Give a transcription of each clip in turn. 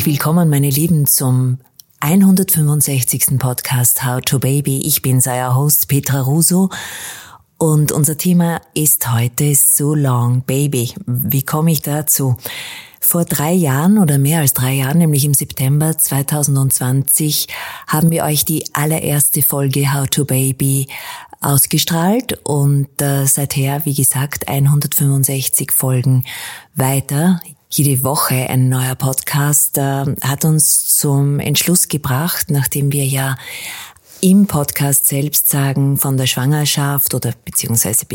Herzlich willkommen, meine Lieben, zum 165. Podcast How to Baby. Ich bin euer Host Petra Russo und unser Thema ist heute So Long Baby. Wie komme ich dazu? Vor drei Jahren oder mehr als drei Jahren, nämlich im September 2020, haben wir euch die allererste Folge How to Baby ausgestrahlt und äh, seither, wie gesagt, 165 Folgen weiter. Jede Woche ein neuer Podcast äh, hat uns zum Entschluss gebracht, nachdem wir ja im Podcast selbst sagen von der Schwangerschaft oder beziehungsweise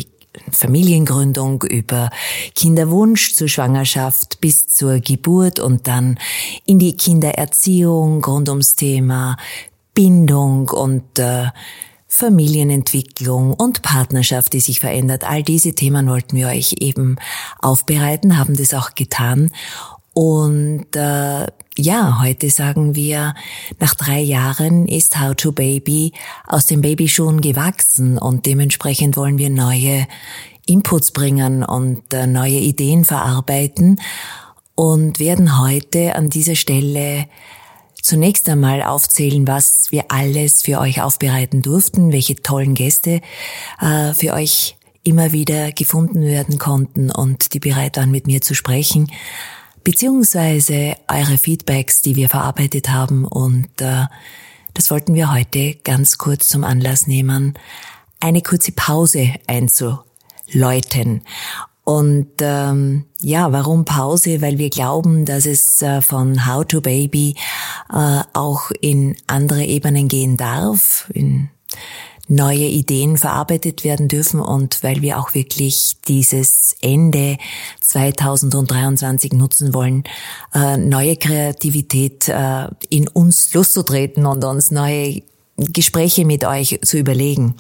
Familiengründung über Kinderwunsch zur Schwangerschaft bis zur Geburt und dann in die Kindererziehung rund ums Thema Bindung und äh, Familienentwicklung und Partnerschaft, die sich verändert. All diese Themen wollten wir euch eben aufbereiten, haben das auch getan. Und äh, ja, heute sagen wir, nach drei Jahren ist How to Baby aus den Babyschuhen gewachsen und dementsprechend wollen wir neue Inputs bringen und äh, neue Ideen verarbeiten und werden heute an dieser Stelle zunächst einmal aufzählen, was wir alles für euch aufbereiten durften, welche tollen Gäste äh, für euch immer wieder gefunden werden konnten und die bereit waren, mit mir zu sprechen, beziehungsweise eure Feedbacks, die wir verarbeitet haben. Und äh, das wollten wir heute ganz kurz zum Anlass nehmen, eine kurze Pause einzuläuten. Und ähm, ja, warum Pause? Weil wir glauben, dass es äh, von How to Baby äh, auch in andere Ebenen gehen darf, in neue Ideen verarbeitet werden dürfen und weil wir auch wirklich dieses Ende 2023 nutzen wollen, äh, neue Kreativität äh, in uns loszutreten und uns neue Gespräche mit euch zu überlegen.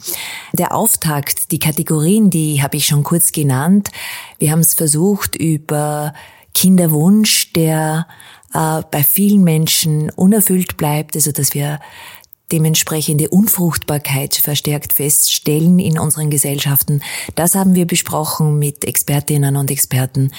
Der Auftakt, die Kategorien, die habe ich schon kurz genannt. Wir haben es versucht über Kinderwunsch, der äh, bei vielen Menschen unerfüllt bleibt, also dass wir dementsprechende Unfruchtbarkeit verstärkt feststellen in unseren Gesellschaften. Das haben wir besprochen mit Expertinnen und Experten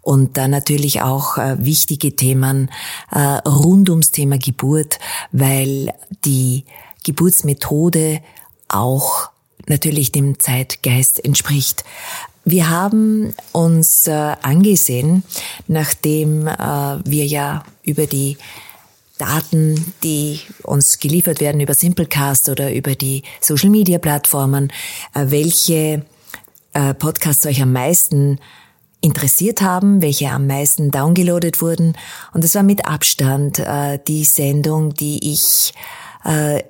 und dann natürlich auch äh, wichtige Themen äh, rund ums Thema Geburt, weil die Geburtsmethode auch natürlich dem Zeitgeist entspricht. Wir haben uns äh, angesehen, nachdem äh, wir ja über die Daten, die uns geliefert werden über Simplecast oder über die Social Media Plattformen, äh, welche äh, Podcasts euch am meisten interessiert haben, welche am meisten downgeloadet wurden. Und es war mit Abstand äh, die Sendung, die ich äh,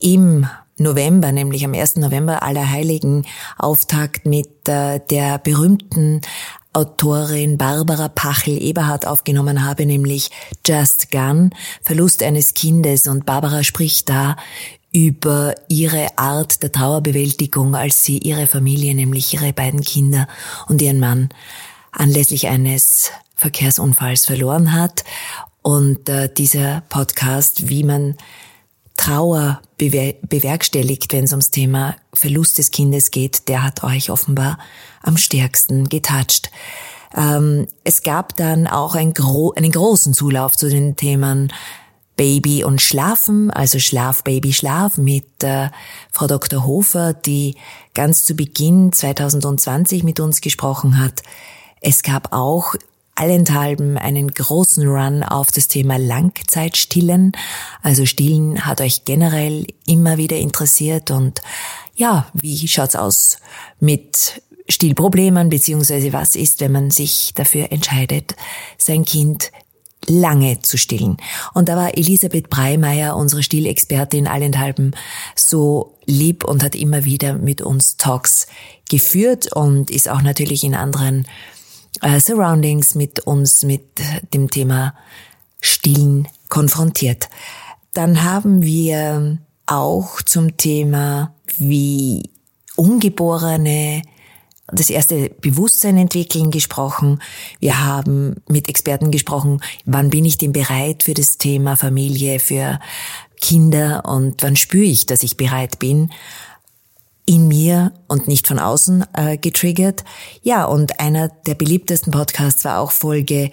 im November, nämlich am 1. November Allerheiligen, Auftakt mit äh, der berühmten Autorin Barbara Pachel-Eberhardt aufgenommen habe, nämlich Just Gun, Verlust eines Kindes. Und Barbara spricht da über ihre Art der Trauerbewältigung, als sie ihre Familie, nämlich ihre beiden Kinder und ihren Mann, anlässlich eines Verkehrsunfalls verloren hat. Und äh, dieser Podcast, wie man Trauer bewerkstelligt, wenn es ums Thema Verlust des Kindes geht, der hat euch offenbar am stärksten getatscht. Ähm, es gab dann auch ein gro einen großen Zulauf zu den Themen Baby und Schlafen, also Schlaf, Baby, Schlaf mit äh, Frau Dr. Hofer, die ganz zu Beginn 2020 mit uns gesprochen hat. Es gab auch allenthalben einen großen Run auf das Thema Langzeitstillen. Also Stillen hat euch generell immer wieder interessiert und ja, wie schaut's aus mit Stillproblemen, beziehungsweise was ist, wenn man sich dafür entscheidet, sein Kind lange zu stillen. Und da war Elisabeth Breimeyer, unsere Stillexpertin, allenthalben so lieb und hat immer wieder mit uns Talks geführt und ist auch natürlich in anderen äh, Surroundings mit uns mit dem Thema Stillen konfrontiert. Dann haben wir auch zum Thema, wie Ungeborene das erste Bewusstsein entwickeln gesprochen. Wir haben mit Experten gesprochen, wann bin ich denn bereit für das Thema Familie, für Kinder und wann spüre ich, dass ich bereit bin in mir und nicht von außen äh, getriggert. Ja, und einer der beliebtesten Podcasts war auch Folge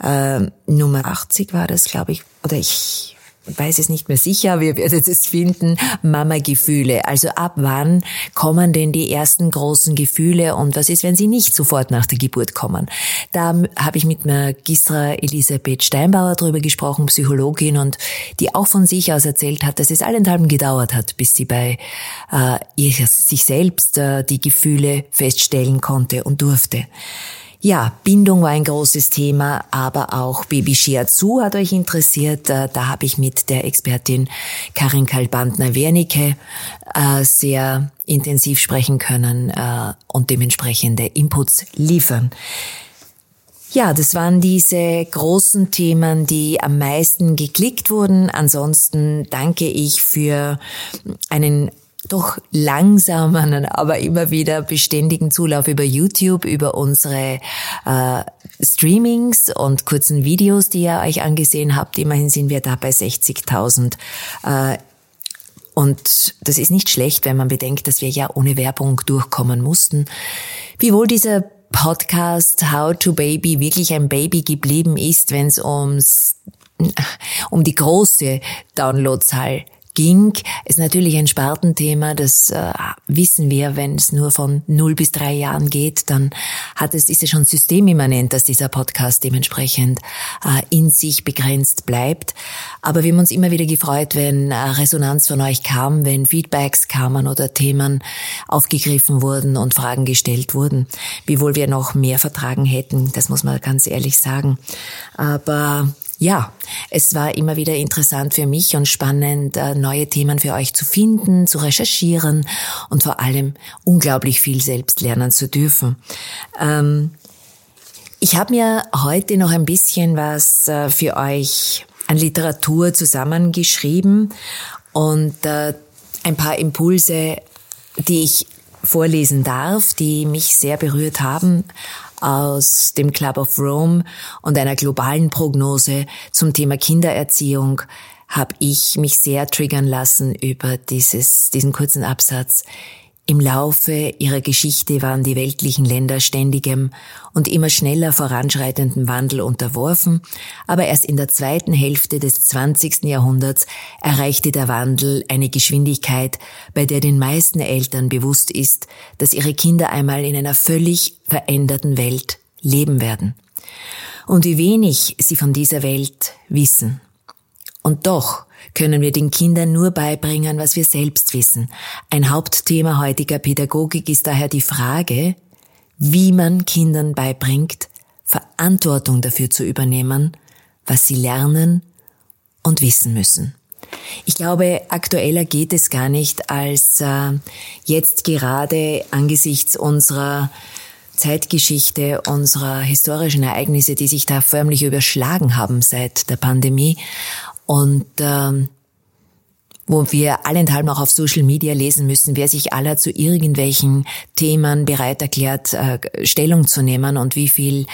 äh, Nummer 80 war das, glaube ich, oder ich weiß es nicht mehr sicher, wir werden es finden, Mama-Gefühle. Also ab wann kommen denn die ersten großen Gefühle und was ist, wenn sie nicht sofort nach der Geburt kommen? Da habe ich mit Magistra Elisabeth Steinbauer drüber gesprochen, Psychologin, und die auch von sich aus erzählt hat, dass es allenthalben gedauert hat, bis sie bei äh, ihr, sich selbst äh, die Gefühle feststellen konnte und durfte. Ja, Bindung war ein großes Thema, aber auch Baby Shiatsu hat euch interessiert. Äh, da habe ich mit der Expertin Karin Kalbandner-Wernicke äh, sehr intensiv sprechen können äh, und dementsprechende Inputs liefern. Ja, das waren diese großen Themen, die am meisten geklickt wurden. Ansonsten danke ich für einen doch langsamen, aber immer wieder beständigen Zulauf über YouTube, über unsere äh, Streamings und kurzen Videos, die ihr euch angesehen habt. Immerhin sind wir da bei 60.000. Äh, und das ist nicht schlecht, wenn man bedenkt, dass wir ja ohne Werbung durchkommen mussten. Wiewohl dieser Podcast How to Baby wirklich ein Baby geblieben ist, wenn es ums um die große Downloadzahl ging, ist natürlich ein Spartenthema. Das äh, wissen wir, wenn es nur von 0 bis 3 Jahren geht, dann hat es, ist es schon systemimmanent, dass dieser Podcast dementsprechend äh, in sich begrenzt bleibt. Aber wir haben uns immer wieder gefreut, wenn äh, Resonanz von euch kam, wenn Feedbacks kamen oder Themen aufgegriffen wurden und Fragen gestellt wurden. Wiewohl wir noch mehr vertragen hätten, das muss man ganz ehrlich sagen. Aber ja, es war immer wieder interessant für mich und spannend, äh, neue Themen für euch zu finden, zu recherchieren und vor allem unglaublich viel selbst lernen zu dürfen. Ähm, ich habe mir heute noch ein bisschen was äh, für euch an Literatur zusammengeschrieben und äh, ein paar Impulse, die ich vorlesen darf, die mich sehr berührt haben aus dem Club of Rome und einer globalen Prognose zum Thema Kindererziehung habe ich mich sehr triggern lassen über dieses, diesen kurzen Absatz. Im Laufe ihrer Geschichte waren die weltlichen Länder ständigem und immer schneller voranschreitenden Wandel unterworfen, aber erst in der zweiten Hälfte des 20. Jahrhunderts erreichte der Wandel eine Geschwindigkeit, bei der den meisten Eltern bewusst ist, dass ihre Kinder einmal in einer völlig veränderten Welt leben werden. Und wie wenig sie von dieser Welt wissen. Und doch können wir den Kindern nur beibringen, was wir selbst wissen. Ein Hauptthema heutiger Pädagogik ist daher die Frage, wie man Kindern beibringt, Verantwortung dafür zu übernehmen, was sie lernen und wissen müssen. Ich glaube, aktueller geht es gar nicht, als äh, jetzt gerade angesichts unserer Zeitgeschichte, unserer historischen Ereignisse, die sich da förmlich überschlagen haben seit der Pandemie und ähm, wo wir allenthalben auch auf Social Media lesen müssen, wer sich aller zu irgendwelchen Themen bereit erklärt, äh, Stellung zu nehmen und wie viel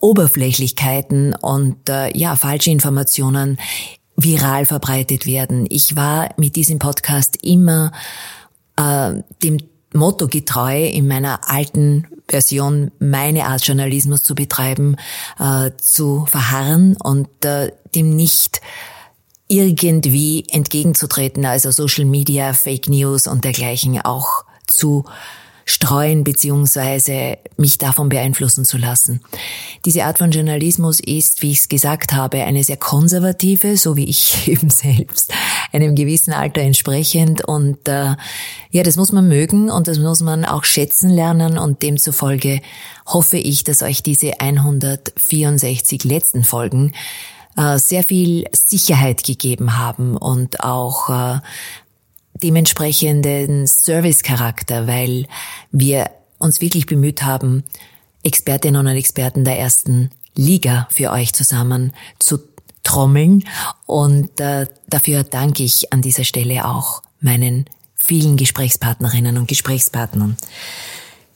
Oberflächlichkeiten und äh, ja falsche Informationen viral verbreitet werden. Ich war mit diesem Podcast immer äh, dem Motto getreu, in meiner alten Version meine Art Journalismus zu betreiben, äh, zu verharren und äh, dem nicht irgendwie entgegenzutreten, also Social Media, Fake News und dergleichen auch zu streuen beziehungsweise mich davon beeinflussen zu lassen. Diese Art von Journalismus ist, wie ich es gesagt habe, eine sehr konservative, so wie ich eben selbst, einem gewissen Alter entsprechend. Und äh, ja, das muss man mögen und das muss man auch schätzen lernen. Und demzufolge hoffe ich, dass euch diese 164 letzten Folgen äh, sehr viel Sicherheit gegeben haben und auch äh, dementsprechenden Servicecharakter, weil wir uns wirklich bemüht haben, Expertinnen und Experten der ersten Liga für euch zusammen zu trommeln. Und äh, dafür danke ich an dieser Stelle auch meinen vielen Gesprächspartnerinnen und Gesprächspartnern.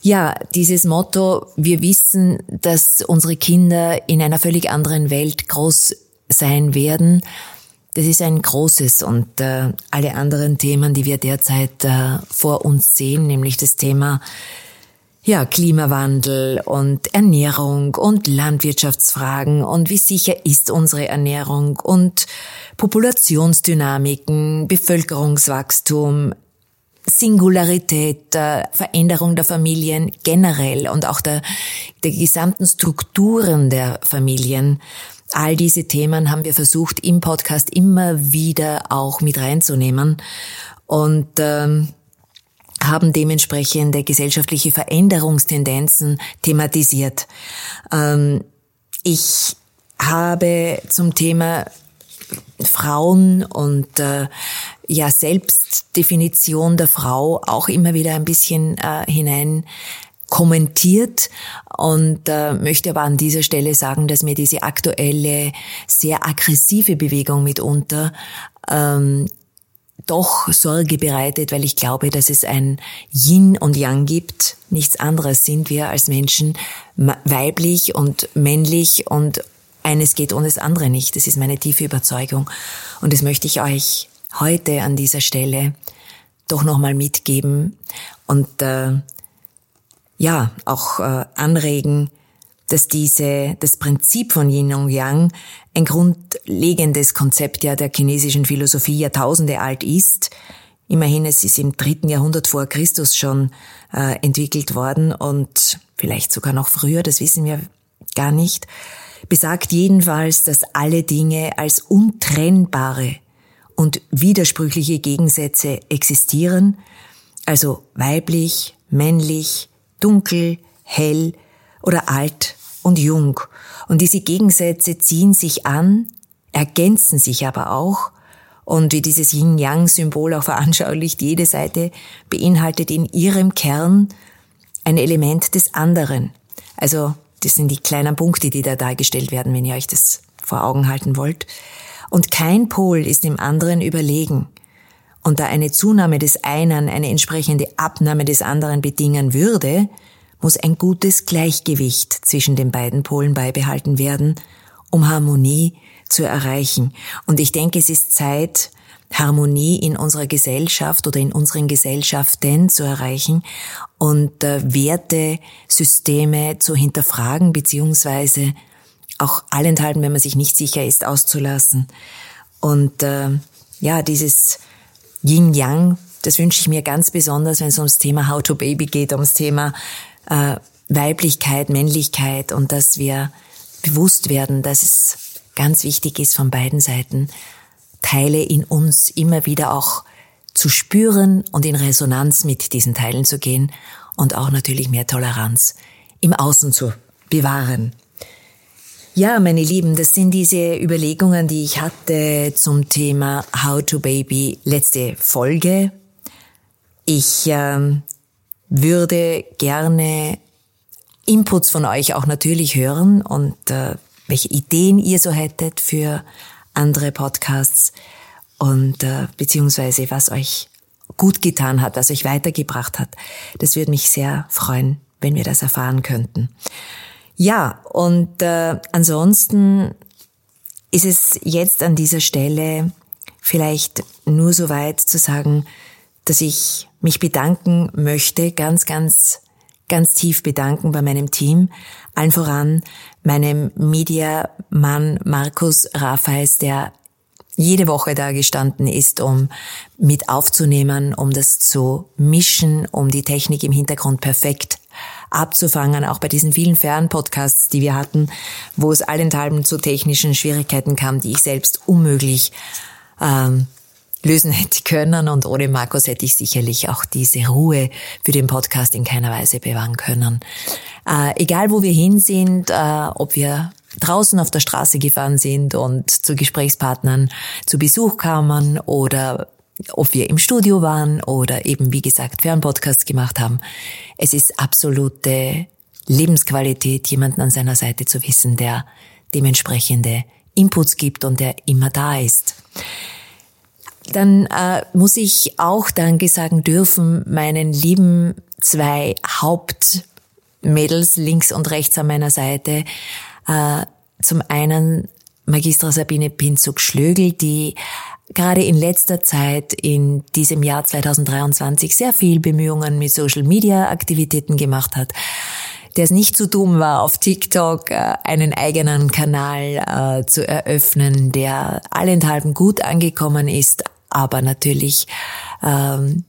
Ja, dieses Motto, wir wissen, dass unsere Kinder in einer völlig anderen Welt groß sein werden. Das ist ein großes und äh, alle anderen Themen, die wir derzeit äh, vor uns sehen, nämlich das Thema ja, Klimawandel und Ernährung und Landwirtschaftsfragen und wie sicher ist unsere Ernährung und Populationsdynamiken, Bevölkerungswachstum, Singularität, der Veränderung der Familien generell und auch der, der gesamten Strukturen der Familien. All diese Themen haben wir versucht im Podcast immer wieder auch mit reinzunehmen und ähm, haben dementsprechende gesellschaftliche Veränderungstendenzen thematisiert. Ähm, ich habe zum Thema Frauen und äh, ja Selbstdefinition der Frau auch immer wieder ein bisschen äh, hinein kommentiert und äh, möchte aber an dieser Stelle sagen, dass mir diese aktuelle, sehr aggressive Bewegung mitunter ähm, doch Sorge bereitet, weil ich glaube, dass es ein Yin und Yang gibt. Nichts anderes sind wir als Menschen, weiblich und männlich und eines geht ohne das andere nicht. Das ist meine tiefe Überzeugung. Und das möchte ich euch heute an dieser Stelle doch nochmal mitgeben und äh, ja, auch äh, anregen, dass diese, das Prinzip von Yin und Yang ein grundlegendes Konzept ja der chinesischen Philosophie Jahrtausende alt ist. Immerhin, es ist im dritten Jahrhundert vor Christus schon äh, entwickelt worden und vielleicht sogar noch früher, das wissen wir gar nicht, besagt jedenfalls, dass alle Dinge als untrennbare und widersprüchliche Gegensätze existieren, also weiblich, männlich, dunkel, hell oder alt und jung. Und diese Gegensätze ziehen sich an, ergänzen sich aber auch. Und wie dieses Yin-Yang-Symbol auch veranschaulicht, jede Seite beinhaltet in ihrem Kern ein Element des anderen. Also das sind die kleinen Punkte, die da dargestellt werden, wenn ihr euch das vor Augen halten wollt. Und kein Pol ist dem anderen überlegen. Und da eine Zunahme des einen eine entsprechende Abnahme des anderen bedingen würde, muss ein gutes Gleichgewicht zwischen den beiden Polen beibehalten werden, um Harmonie zu erreichen. Und ich denke, es ist Zeit, Harmonie in unserer Gesellschaft oder in unseren Gesellschaften zu erreichen und äh, Wertesysteme zu hinterfragen beziehungsweise auch allenthalben, wenn man sich nicht sicher ist, auszulassen. Und äh, ja, dieses Yin-Yang, das wünsche ich mir ganz besonders, wenn es ums Thema How to Baby geht, ums Thema äh, Weiblichkeit, Männlichkeit und dass wir bewusst werden, dass es ganz wichtig ist von beiden Seiten, Teile in uns immer wieder auch zu spüren und in Resonanz mit diesen Teilen zu gehen und auch natürlich mehr Toleranz im Außen zu bewahren. Ja, meine Lieben, das sind diese Überlegungen, die ich hatte zum Thema How to Baby letzte Folge. Ich ähm, würde gerne Inputs von euch auch natürlich hören und äh, welche Ideen ihr so hättet für andere Podcasts und äh, beziehungsweise was euch gut getan hat, was euch weitergebracht hat. Das würde mich sehr freuen, wenn wir das erfahren könnten. Ja, und äh, ansonsten ist es jetzt an dieser Stelle vielleicht nur so weit zu sagen, dass ich mich bedanken möchte, ganz, ganz, ganz tief bedanken bei meinem Team, allen voran meinem Mediamann Markus Rafais, der jede Woche da gestanden ist, um mit aufzunehmen, um das zu mischen, um die Technik im Hintergrund perfekt abzufangen, auch bei diesen vielen Fernpodcasts, die wir hatten, wo es allenthalben zu technischen Schwierigkeiten kam, die ich selbst unmöglich ähm, lösen hätte können. Und ohne Markus hätte ich sicherlich auch diese Ruhe für den Podcast in keiner Weise bewahren können. Äh, egal wo wir hin sind, äh, ob wir draußen auf der Straße gefahren sind und zu Gesprächspartnern zu Besuch kamen oder ob wir im Studio waren oder eben, wie gesagt, Fernpodcasts gemacht haben. Es ist absolute Lebensqualität, jemanden an seiner Seite zu wissen, der dementsprechende Inputs gibt und der immer da ist. Dann äh, muss ich auch Danke sagen dürfen meinen lieben zwei Hauptmädels links und rechts an meiner Seite. Äh, zum einen Magistra Sabine Pinzug-Schlögel, die gerade in letzter Zeit, in diesem Jahr 2023, sehr viel Bemühungen mit Social Media Aktivitäten gemacht hat, der es nicht zu dumm war, auf TikTok äh, einen eigenen Kanal äh, zu eröffnen, der allenthalben gut angekommen ist, aber natürlich ähm,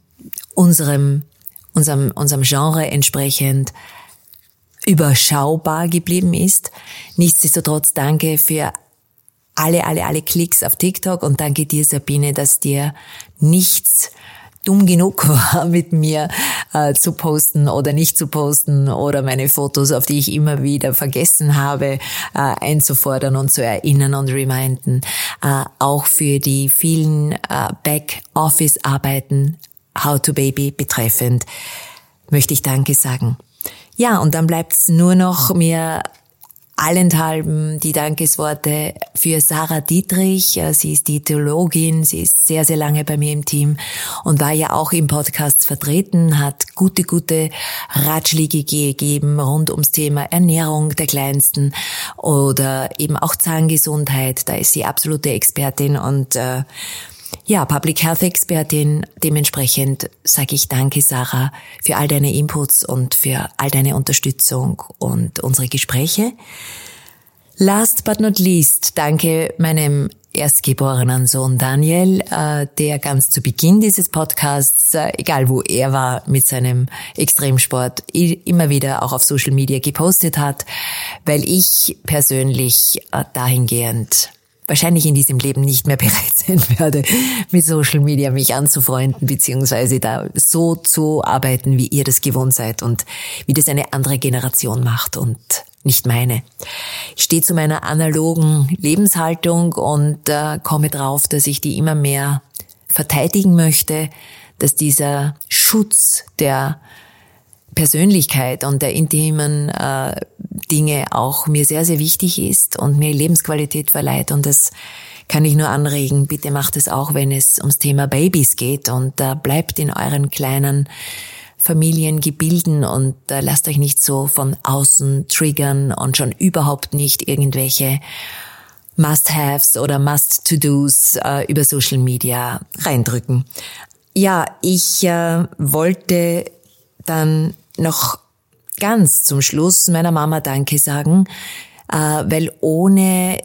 unserem, unserem, unserem Genre entsprechend überschaubar geblieben ist. Nichtsdestotrotz danke für alle, alle, alle Klicks auf TikTok und danke dir, Sabine, dass dir nichts dumm genug war, mit mir äh, zu posten oder nicht zu posten oder meine Fotos, auf die ich immer wieder vergessen habe, äh, einzufordern und zu erinnern und reminden. Äh, auch für die vielen äh, Back-Office-Arbeiten How to Baby betreffend möchte ich Danke sagen. Ja, und dann bleibt's nur noch mir allenthalben die Dankesworte für Sarah Dietrich. Sie ist die Theologin, sie ist sehr, sehr lange bei mir im Team und war ja auch im Podcast vertreten, hat gute, gute Ratschläge gegeben rund ums Thema Ernährung der Kleinsten oder eben auch Zahngesundheit. Da ist sie absolute Expertin und äh, ja, Public Health Expertin. Dementsprechend sage ich danke, Sarah, für all deine Inputs und für all deine Unterstützung und unsere Gespräche. Last but not least, danke meinem erstgeborenen Sohn Daniel, äh, der ganz zu Beginn dieses Podcasts, äh, egal wo er war mit seinem Extremsport, immer wieder auch auf Social Media gepostet hat, weil ich persönlich äh, dahingehend wahrscheinlich in diesem Leben nicht mehr bereit sein werde, mit Social Media mich anzufreunden, beziehungsweise da so zu arbeiten, wie ihr das gewohnt seid und wie das eine andere Generation macht und nicht meine. Ich stehe zu meiner analogen Lebenshaltung und äh, komme drauf, dass ich die immer mehr verteidigen möchte, dass dieser Schutz der Persönlichkeit und der intimen äh, Dinge auch mir sehr, sehr wichtig ist und mir Lebensqualität verleiht. Und das kann ich nur anregen. Bitte macht es auch, wenn es ums Thema Babys geht und äh, bleibt in euren kleinen Familiengebilden und äh, lasst euch nicht so von außen triggern und schon überhaupt nicht irgendwelche Must-Haves oder Must-To-Dos äh, über Social Media reindrücken. Ja, ich äh, wollte dann noch ganz zum Schluss meiner Mama Danke sagen, äh, weil ohne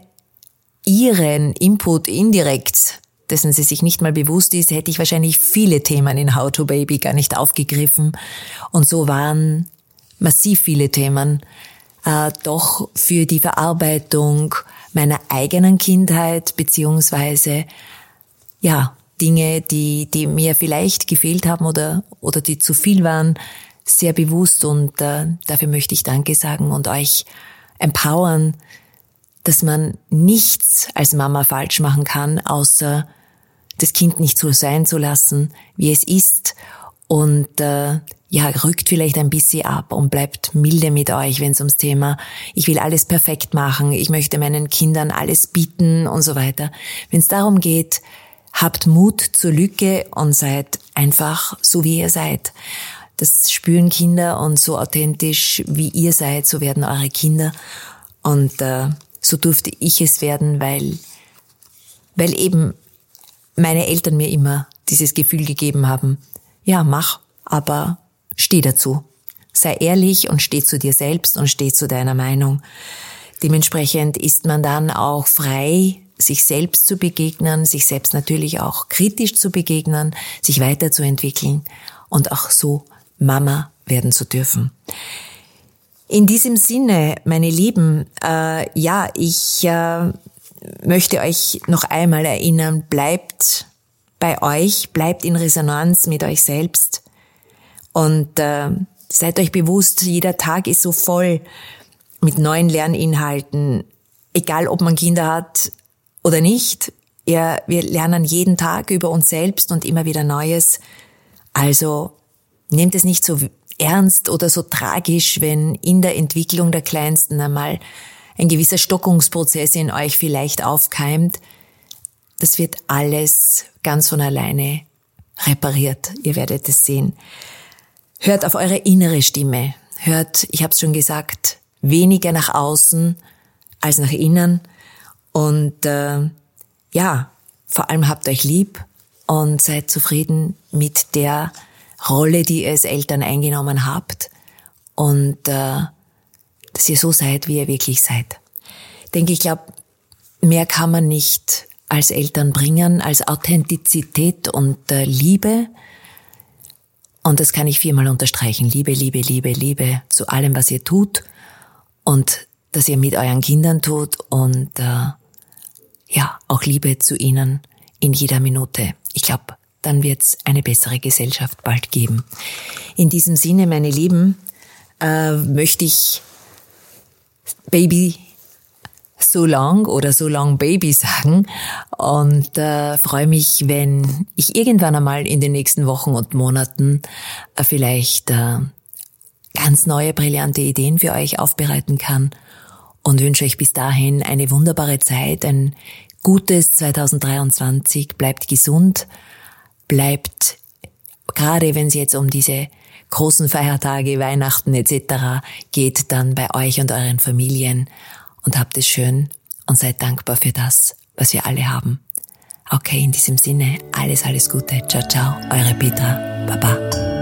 ihren Input indirekt, dessen sie sich nicht mal bewusst ist, hätte ich wahrscheinlich viele Themen in How to Baby gar nicht aufgegriffen. Und so waren massiv viele Themen äh, doch für die Verarbeitung meiner eigenen Kindheit beziehungsweise ja Dinge, die die mir vielleicht gefehlt haben oder oder die zu viel waren, sehr bewusst und äh, dafür möchte ich Danke sagen und euch empowern, dass man nichts als Mama falsch machen kann, außer das Kind nicht so sein zu lassen, wie es ist und äh, ja, rückt vielleicht ein bisschen ab und bleibt milde mit euch, wenn es ums Thema, ich will alles perfekt machen, ich möchte meinen Kindern alles bieten und so weiter. Wenn es darum geht, habt Mut zur Lücke und seid einfach so, wie ihr seid. Das spüren Kinder und so authentisch wie ihr seid, so werden eure Kinder. Und äh, so durfte ich es werden, weil, weil eben meine Eltern mir immer dieses Gefühl gegeben haben, ja, mach, aber steh dazu. Sei ehrlich und steh zu dir selbst und steh zu deiner Meinung. Dementsprechend ist man dann auch frei, sich selbst zu begegnen, sich selbst natürlich auch kritisch zu begegnen, sich weiterzuentwickeln und auch so Mama werden zu dürfen. In diesem Sinne, meine Lieben, äh, ja, ich äh, möchte euch noch einmal erinnern, bleibt bei euch, bleibt in Resonanz mit euch selbst und äh, seid euch bewusst, jeder Tag ist so voll mit neuen Lerninhalten, egal ob man Kinder hat oder nicht. Ja, wir lernen jeden Tag über uns selbst und immer wieder Neues. Also Nehmt es nicht so ernst oder so tragisch, wenn in der Entwicklung der Kleinsten einmal ein gewisser Stockungsprozess in euch vielleicht aufkeimt. Das wird alles ganz von alleine repariert. Ihr werdet es sehen. Hört auf eure innere Stimme. Hört, ich habe es schon gesagt, weniger nach außen als nach innen. Und äh, ja, vor allem habt euch lieb und seid zufrieden mit der Rolle, die ihr als Eltern eingenommen habt und äh, dass ihr so seid, wie ihr wirklich seid. Denke ich glaube, mehr kann man nicht als Eltern bringen als Authentizität und äh, Liebe. Und das kann ich viermal unterstreichen. Liebe, Liebe, Liebe, Liebe zu allem, was ihr tut und dass ihr mit euren Kindern tut und äh, ja, auch Liebe zu ihnen in jeder Minute. Ich glaube, dann wird's eine bessere Gesellschaft bald geben. In diesem Sinne, meine Lieben, äh, möchte ich Baby so long oder so long Baby sagen und äh, freue mich, wenn ich irgendwann einmal in den nächsten Wochen und Monaten äh, vielleicht äh, ganz neue brillante Ideen für euch aufbereiten kann und wünsche euch bis dahin eine wunderbare Zeit, ein gutes 2023, bleibt gesund, bleibt gerade wenn es jetzt um diese großen Feiertage, Weihnachten etc. geht, dann bei euch und euren Familien und habt es schön und seid dankbar für das, was wir alle haben. Okay, in diesem Sinne, alles, alles Gute. Ciao, ciao, eure Petra. Baba.